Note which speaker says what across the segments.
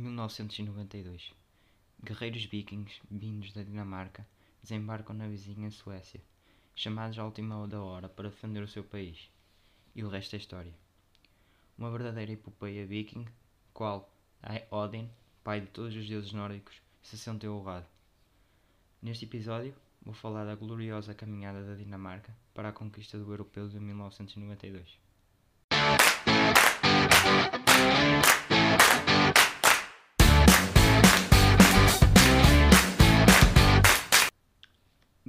Speaker 1: 1992. Guerreiros vikings, vindos da Dinamarca, desembarcam na vizinha Suécia, chamados à última da hora para defender o seu país. E o resto é história. Uma verdadeira epopeia viking, qual Odin, pai de todos os deuses nórdicos, se sentiu honrado. Neste episódio, vou falar da gloriosa caminhada da Dinamarca para a conquista do Europeu de 1992.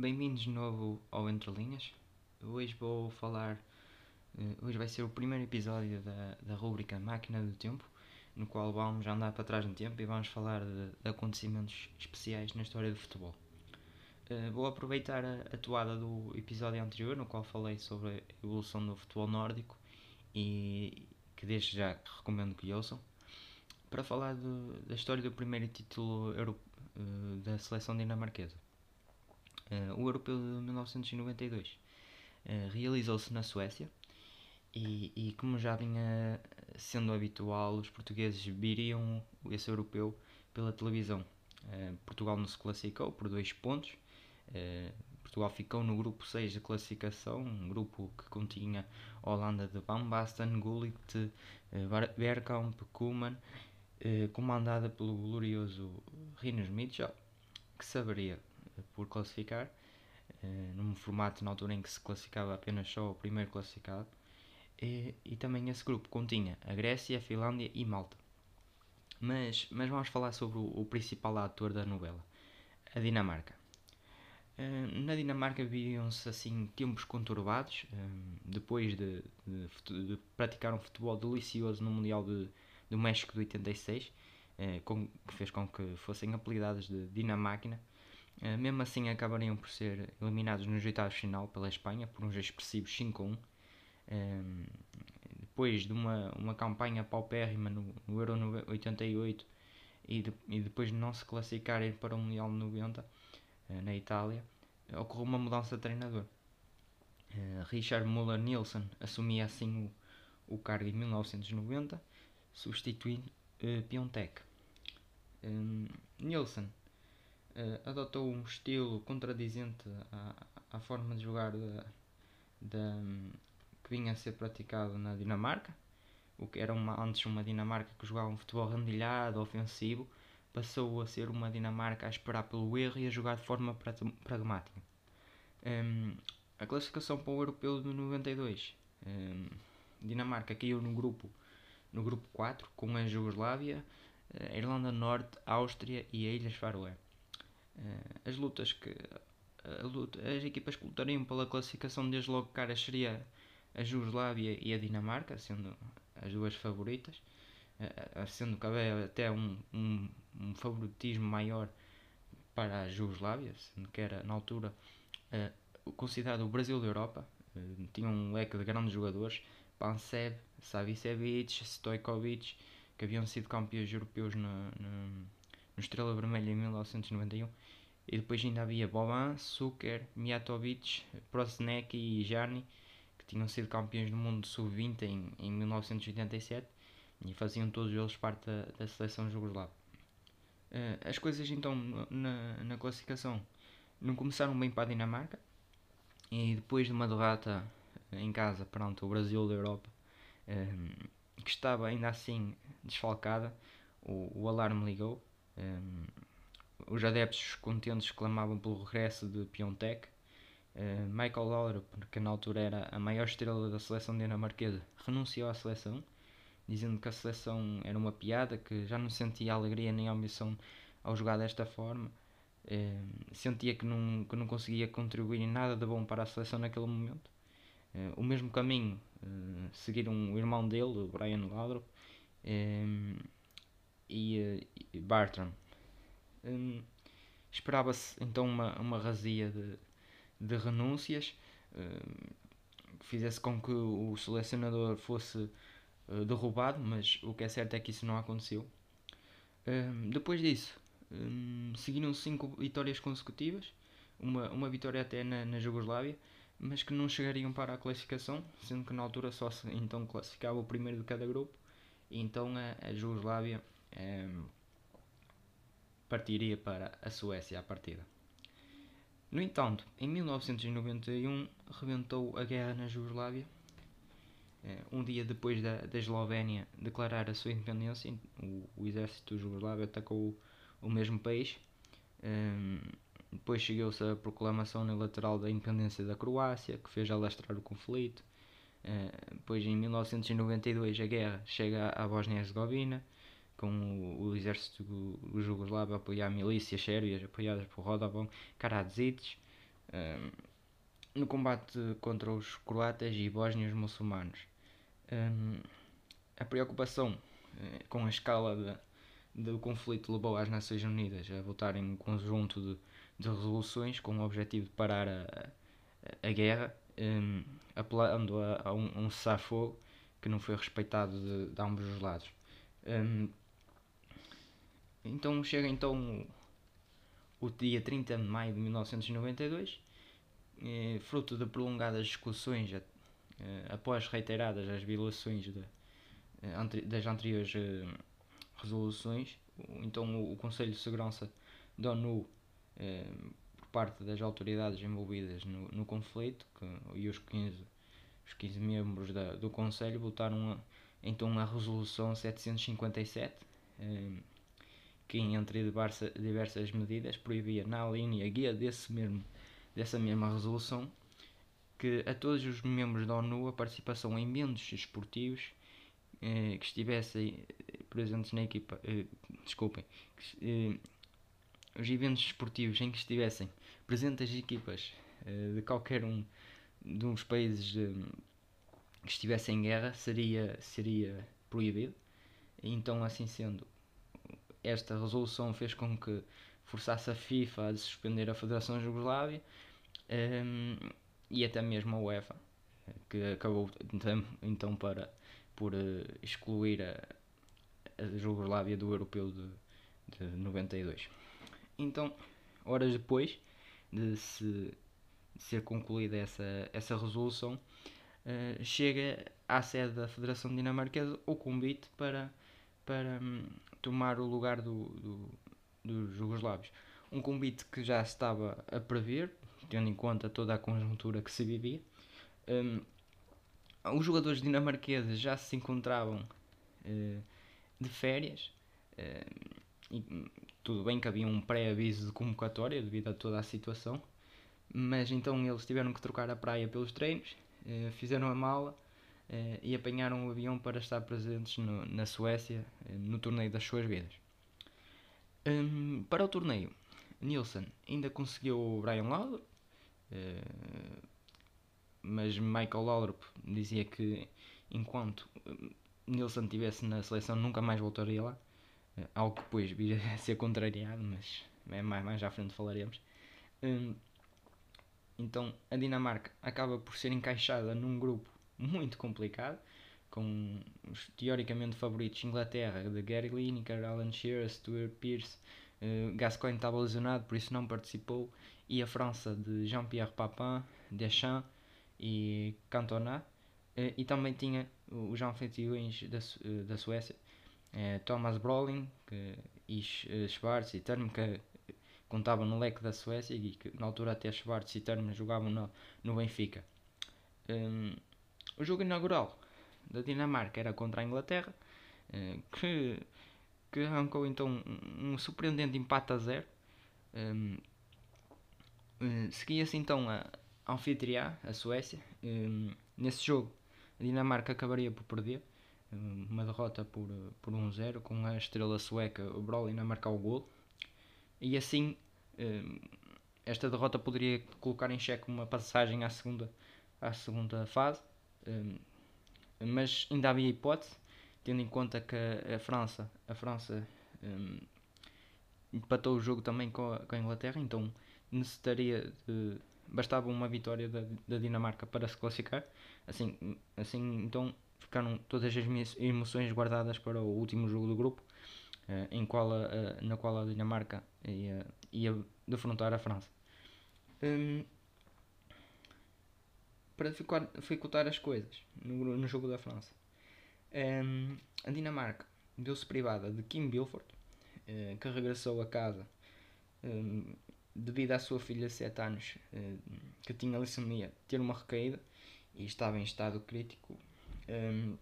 Speaker 1: Bem-vindos de novo ao Entre Linhas. Hoje vou falar. eh, Hoje vai ser o primeiro episódio da, da rubrica Máquina do Tempo, no qual vamos andar para trás no tempo e vamos falar de, de acontecimentos especiais na história do futebol. Eh, Vou aproveitar a, a toada do episódio anterior, no qual falei sobre a evolução do futebol nórdico e que desde já recomendo que ouçam, para falar da história do primeiro título euro- eh, da seleção dinamarquesa. Eh, o Europeu de 1992 eh, realizou-se na Suécia e, e, como já vinha sendo habitual, os portugueses viriam esse europeu pela televisão. Eh, Portugal não se classificou por dois pontos. Portugal ficou no grupo 6 da classificação, um grupo que continha Holanda de Van Basten, Gullit, Ber- Bergkamp, Koeman, comandada pelo glorioso Rinus Mitchell, que saberia por classificar, eh, num formato na altura em que se classificava apenas só o primeiro classificado. E, e também esse grupo continha a Grécia, a Finlândia e Malta. Mas, mas vamos falar sobre o, o principal ator da novela, a Dinamarca. Eh, na Dinamarca viviam-se assim tempos conturbados, eh, depois de, de de praticar um futebol delicioso no Mundial de, do México de 86, eh, com- que fez com que fossem apelidados de Dinamáquina. Eh, mesmo assim acabariam por ser eliminados nos oitavos final pela Espanha por uns expressivos 5-1. Um, depois de uma, uma campanha paupérrima no, no Euro nove- 88 e, de- e depois de não se classificarem para o Mundial de 90 eh, na Itália, eh, ocorreu uma mudança de treinador. Eh, Richard Muller Nielsen assumia assim o, o cargo em 1990, substituindo uh, Piontek. Um, Nielsen eh, adotou um estilo contradizente à, à forma de jogar da, da, que vinha a ser praticado na Dinamarca, o que era uma, antes uma Dinamarca que jogava um futebol randilhado, ofensivo, passou a ser uma Dinamarca a esperar pelo erro e a jogar de forma pra- pragmática. Hum, a classificação para o Europeu de 92. hum, Dinamarca caiu no grupo, no grupo 4 com a Jugoslávia, a Irlanda do Norte, a Áustria e as Ilhas Faroé. Eh, as lutas que luta- as equipas que lutariam pela classificação desde logo caras seria a Jugoslávia e a Dinamarca, sendo as duas favoritas, eh, sendo que havia até um, um, um favoritismo maior para a Jugoslávia, sendo que era na altura eh, considerado o Brasil da Europa, tinha um leque de grandes jogadores, Pansev, Savicevic, Stojkovic, que haviam sido campeões europeus no, no Estrela Vermelha em 1991. E depois ainda havia Boban, Suker, Mijatovic, Prosnek e Jarni, que tinham sido campeões do mundo sub-20 em, em 1987 e faziam todos eles parte da, da seleção jugoslava. Eh, as coisas então na, na classificação não começaram bem para a Dinamarca e depois de uma derrota em casa perante o Brasil da Europa, eh, que estava ainda assim desfalcada, o, o alarme ligou. Eh, os adeptos contentes clamavam pelo regresso de Piontek. Eh, Michael Laudrup, que na altura era a maior estrela da seleção dinamarquesa, renunciou à seleção, dizendo que a seleção era uma piada, que já não sentia alegria nem ambição ao jogar desta forma. Eh, sentia que não, que não conseguia contribuir em nada de bom para a seleção naquele momento. Eh, o mesmo caminho seguiram o irmão dele, o Brian Laudrup, eh, e, eh, e Bartram. Hum, Esperava-se então uma, uma razia de, de renúncias hum, que fizesse com que o selecionador fosse eh, derrubado, mas o que é certo é que isso não aconteceu. Hum, depois disso, hum, seguiram cinco vitórias consecutivas, uma, uma vitória até na, na Jugoslávia, mas que não chegariam para a classificação, sendo que na altura só se então classificava o primeiro de cada grupo, então a, Jugoslávia hum, partiria para a Suécia à partida. No entanto, em 1991 rebentou a guerra na Jugoslávia. Eh, um dia depois da, da Eslovénia declarar a sua independência, o, o exército jugoslávio atacou o, o mesmo país. Um, ehm, depois seguiu-se a proclamação unilateral da independência da Croácia, que fez alastrar o conflito. Depois, em 1992, a guerra chega à Bósnia-Herzegovina, com o, o exército jugoslavo a apoiar milícias sérvias apoiadas por Radovan Karadzic um, no combate contra os croatas e bósnios muçulmanos. Um, a preocupação uh, com a escala de, do conflito levou as Nações Unidas a votarem um conjunto de, de resoluções com o objetivo de parar a, a, a guerra, um, apelando a, a um, um cessar-fogo que não foi respeitado de, de ambos os lados. Um, então chega então o, o dia 30 de maio de 1992, eh, fruto de prolongadas discussões eh, após reiteradas as violações de, eh, das anteriores eh, resoluções, então o, o, Conselho de Segurança da ONU, eh, por parte das autoridades envolvidas no, no conflito, que, e os 15, os 15 membros da, do Conselho votaram a, então a resolução 757 que, entre diversas medidas, proibia na linha guia desse mesmo, dessa mesma resolução que a todos os membros da ONU a participação em eventos esportivos eh, que estivessem presentes na equipa, eh, desculpem, que, eh, os eventos esportivos em que estivessem presentes as equipas eh, de qualquer um dos países eh, que estivessem em guerra seria, seria proibido. Então, assim sendo, esta resolução fez com que forçasse a FIFA a suspender a Federação Jugoslávia um, ehm, e até mesmo a UEFA, que acabou então, então para, por uh, excluir a, a Jugoslávia do Europeu de, de 92. Então, horas depois de, se, de ser concluída essa, essa resolução, uh, chega à sede da Federação Dinamarquesa o convite para, para um, tomar o lugar do, do, dos jugoslavos. Um convite que já estava a prever, tendo em conta toda a conjuntura que se vivia. Um, os jogadores dinamarqueses já se encontravam uh, de férias. Uh, e, tudo bem que havia um pré-aviso de convocatória devido a toda a situação, mas então eles tiveram que trocar a praia pelos treinos, uh, fizeram a mala eh, e apanharam o avião para estar presentes no, na Suécia eh, no torneio das suas vidas. Um, para o torneio, Nilsson ainda conseguiu o Brian Lawler, uh, mas Michael Laudrup dizia que enquanto Nilsson estivesse na seleção nunca mais voltaria lá, algo que depois viria a ser contrariado, mas é mais, mais à frente falaremos. Um, então a Dinamarca acaba por ser encaixada num grupo muito complicado, com os teoricamente favoritos Inglaterra, de Gary Lineker, Alan Shearer, Stuart Pearce, uh, Gascoigne estava lesionado, por isso não participou, e a França de Jean-Pierre Papin, Deschamps e Cantona, uh, e também tinha os anfitriões da, da Suécia, Thomas Brolin que, e Schwarz e Term, que contavam no leque da Suécia e que na altura até Schwarz e Term jogavam no, no Benfica. Um, o jogo inaugural da Dinamarca era contra a Inglaterra, eh, que, que arrancou então um, um surpreendente empate a zero. Um, uh, Seguia-se então a, a anfitriã, a Suécia. Um, nesse jogo, a Dinamarca acabaria por perder, uma derrota por, por 1-0, com a estrela sueca, Brolin, a marcar o gol. E assim, esta derrota poderia colocar em xeque uma passagem à segunda, à segunda fase. Um, mas ainda havia hipótese, tendo em conta que a, França, a França empatou o jogo também com a, com a Inglaterra, então necessitaria de, bastava uma vitória da, da Dinamarca para se classificar. Assim, assim então ficaram todas as minhas emoções guardadas para o último jogo do grupo, uh, em qual na qual a Dinamarca ia, ia defrontar a França. Um, para dificultar as coisas no, no jogo da França. Um, a Dinamarca deu-se privada de Kim Bilford, uh, que regressou a casa um, devido à sua filha de 7 anos uh, que tinha leucemia ter uma recaída e estava em estado crítico. Um,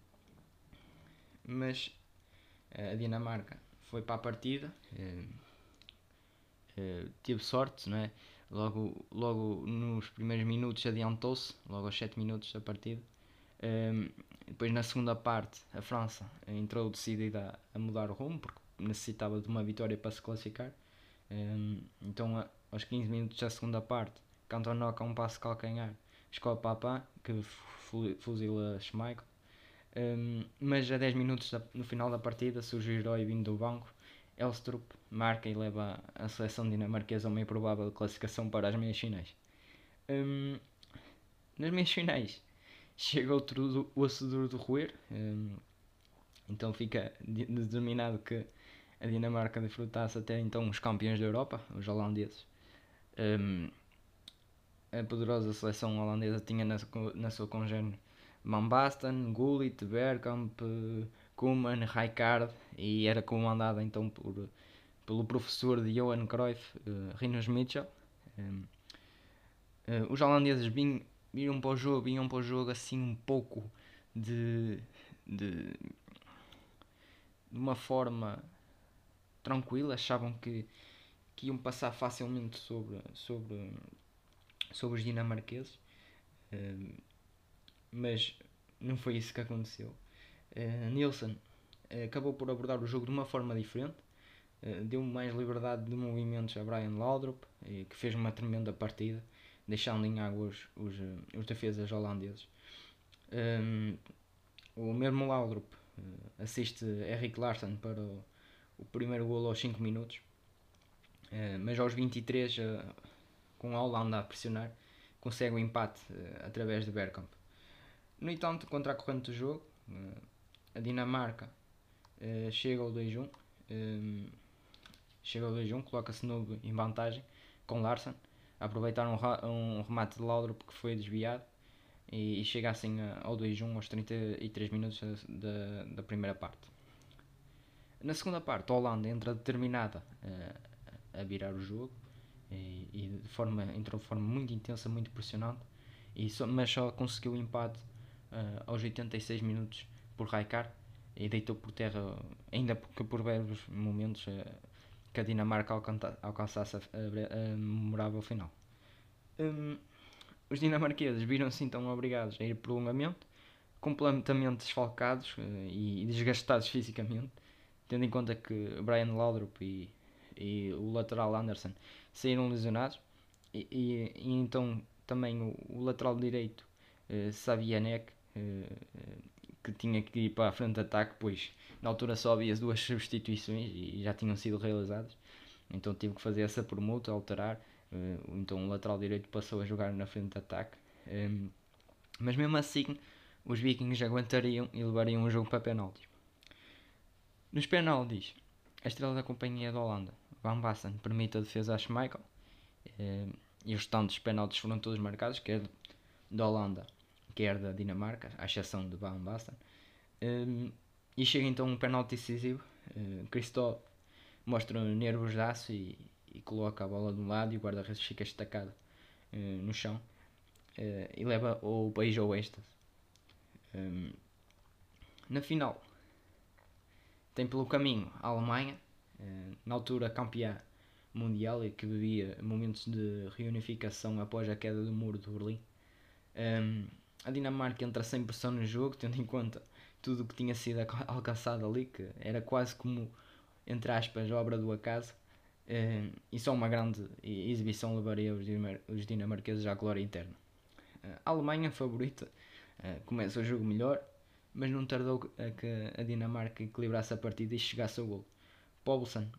Speaker 1: mas a Dinamarca foi para a partida, uh, teve sorte, não é? Logo, logo nos primeiros minutos adiantou-se, logo aos 7 minutos da partida. Um, depois na segunda parte a França entrou decidida a, mudar o rumo porque necessitava de uma vitória para se classificar. Um, então a, aos 15 minutos da segunda parte, Cantona com um passo calcanhar, escolhe Papin que fuzila Schmeichel. Um, mas a 10 minutos da, no final da partida surge o herói vindo do banco Elstrup marca e leva a seleção dinamarquesa a uma improvável classificação para as meias finais. Um, nas meias finais chega outro osso duro de roer, um, então fica determinado que a Dinamarca desfrutasse até então os campeões da Europa, os holandeses. Um, a poderosa seleção holandesa tinha na, na sua congênere Van Basten, Gullit, Bergkamp, Koeman, Rijkaard. E era comandada então por, pelo professor de Johan Cruyff, uh, Rinus Mitchell. Um, uh, os holandeses vinham, vinham para o jogo, vinham para o jogo assim um pouco de, de, de uma forma tranquila, achavam que, que iam passar facilmente sobre, sobre, sobre os dinamarqueses, uh, mas não foi isso que aconteceu. Uh, acabou por abordar o jogo de uma forma diferente, uh, deu mais liberdade de movimentos a Brian Laudrup, que fez uma tremenda partida, deixando em água os, os, defesas holandeses. Um, o mesmo Laudrup assiste Eric Larsen para o, o primeiro golo aos 5 minutos, mas aos 23, com a Holanda a pressionar, consegue o empate através de Bergkamp. No entanto, contra a corrente do jogo, a Dinamarca uh, chega ao 2-1. Um, ehm, chega ao 2-1, coloca-se novo em vantagem com Larsen. Aproveitar um, remate de Laudrup que foi desviado e, chega assim ao 2-1 aos 33 minutos da, da primeira parte. Na segunda parte, a Holanda entra determinada a virar o jogo e, e, de forma, entrou de forma muito intensa, muito impressionante, e só, mas só conseguiu o empate uh, aos 86 minutos por Raikar e deitou por terra, ainda que por breves momentos, uh, que a Dinamarca alcançasse a, a, a memorável final. Um, os dinamarqueses viram-se então obrigados a ir prolongamento, completamente desfalcados uh, e desgastados fisicamente, tendo em conta que Brian Laudrup e, e o lateral Anderson saíram lesionados, e, e, e então também o, o lateral direito uh, Savianek que tinha que ir para a frente de ataque, pois na altura só havia as duas substituições e já tinham sido realizadas. Então tive que fazer essa permuta, alterar. Uh, então o lateral direito passou a jogar na frente de ataque. Ehm, mas mesmo assim, os Vikings aguentariam e levariam o jogo para penaltis. Nos penaltis, a estrela da companhia da Holanda, Van Basten, permite a defesa a Schmeichel. Uh, e os restantes penaltis foram todos marcados, quer da Holanda quer da Dinamarca, à exceção de Van Basten. Um, e chega então um penalti decisivo. Uh, Christophe mostra nervos de aço e, e, coloca a bola de um lado e o guarda-redes fica estacado uh, no chão uh, e leva o país ao êxtase. Um, na final, tem pelo caminho a Alemanha, na altura campeã mundial e que vivia momentos de reunificação após a queda do muro de Berlim. Um, a Dinamarca entra sem pressão no jogo, tendo em conta tudo o que tinha sido alcançado ali, que era quase como, entre aspas, obra do acaso. Uh, e só uma grande exibição levaria os, dinamar os dinamarqueses à glória interna. Uh, a Alemanha, favorita, uh, começa o jogo melhor, mas não tardou a que a Dinamarca equilibrasse a partida e chegasse ao gol. Poulsen,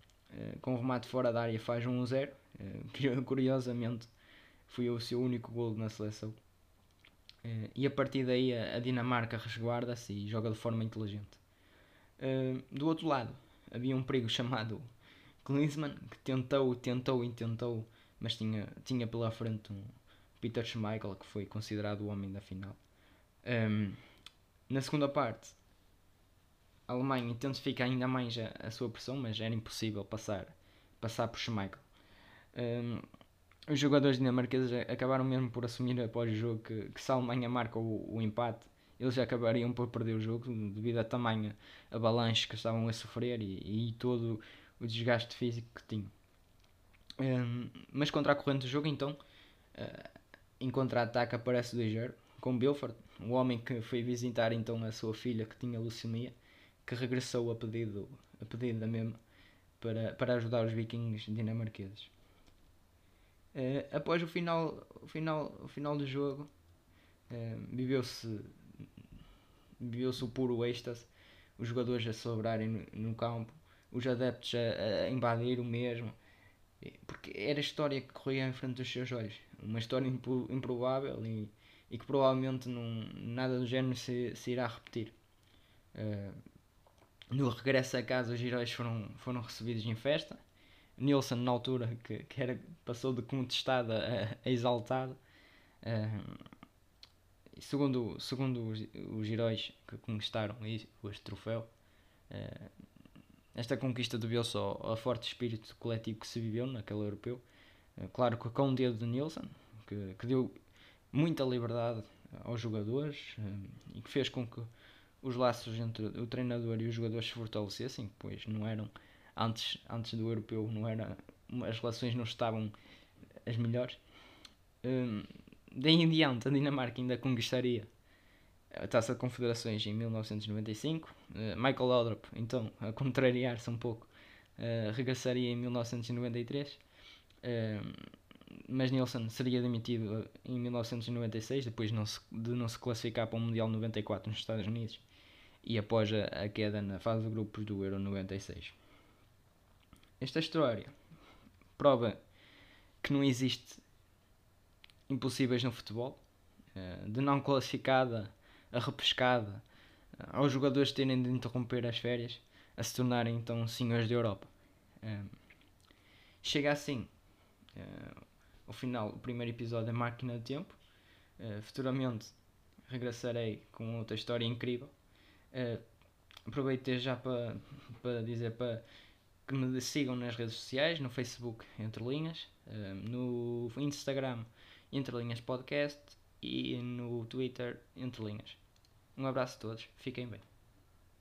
Speaker 1: com o remate fora da área, faz 1-0. curiosamente, foi o seu único gol na seleção. Uh, e a partir daí a, Dinamarca resguarda-se e joga de forma inteligente. Uh, do outro lado, havia um perigo chamado Klinsmann, que tentou, tentou e tentou, mas tinha, tinha pela frente um Peter Schmeichel, que foi considerado o homem da final. Um, na segunda parte, a Alemanha intensifica ainda mais a, a, sua pressão, mas era impossível passar, passar por Schmeichel. Um, os jogadores dinamarqueses acabaram mesmo por assumir após o jogo que, que se a Alemanha marca o, o, empate, eles acabariam por perder o jogo devido a tamanho avalanche que estavam a sofrer e, e todo o desgaste físico que tinham. Um, mas contra a corrente do jogo, então, uh, em contra-ataque aparece o 2 com Belfort, um homem que foi visitar então a sua filha que tinha leucemia, que regressou a pedido, a pedido da mesma para, para ajudar os vikings dinamarqueses. Uh, após o final, o final, o final do jogo, uh, viveu-se viveu-se o puro êxtase, os jogadores a celebrarem no, no campo, os adeptos a, a, invadir o mesmo, porque era a história que corria em frente dos seus olhos, uma história improvável e, e que provavelmente não, nada do género se, se irá repetir. Uh, no regresso a casa, os heróis foram, foram recebidos em festa Nilsson, na altura, que, que era, passou de contestado a, a exaltado. Uh, segundo segundo os, os heróis que conquistaram este troféu, uh, esta conquista deveu-se ao, ao, forte espírito coletivo que se viveu naquele europeu. Uh, claro que com o dedo de Nilsson, que, que deu muita liberdade aos jogadores e que fez com que os laços entre o treinador e os jogadores se fortalecessem, pois não eram antes, antes do europeu não era, as relações não estavam as melhores. Um, daí em diante, a Dinamarca ainda conquistaria a Taça de Confederações em 1995. Uh, Michael Laudrup, então, a contrariar-se um pouco, uh, regressaria em 1993. Uh, mas Nilsson seria demitido em 1996, depois não se, de não se classificar para o Mundial 94 nos Estados Unidos e após a, a queda na fase de grupos do Euro 96. Esta história prova que não existe impossíveis no futebol, eh, de não classificada a repescada, eh, aos jogadores terem de interromper as férias, a se tornarem então senhores da Europa. Eh, chega assim ao final o primeiro episódio da Máquina do Tempo. Futuramente regressarei com outra história incrível. Aproveitei já para, para dizer para que me sigam nas redes sociais, no Facebook Entre Linhas, eh, no Instagram Entre Linhas Podcast e no Twitter Entre Linhas. Um abraço a todos, fiquem bem.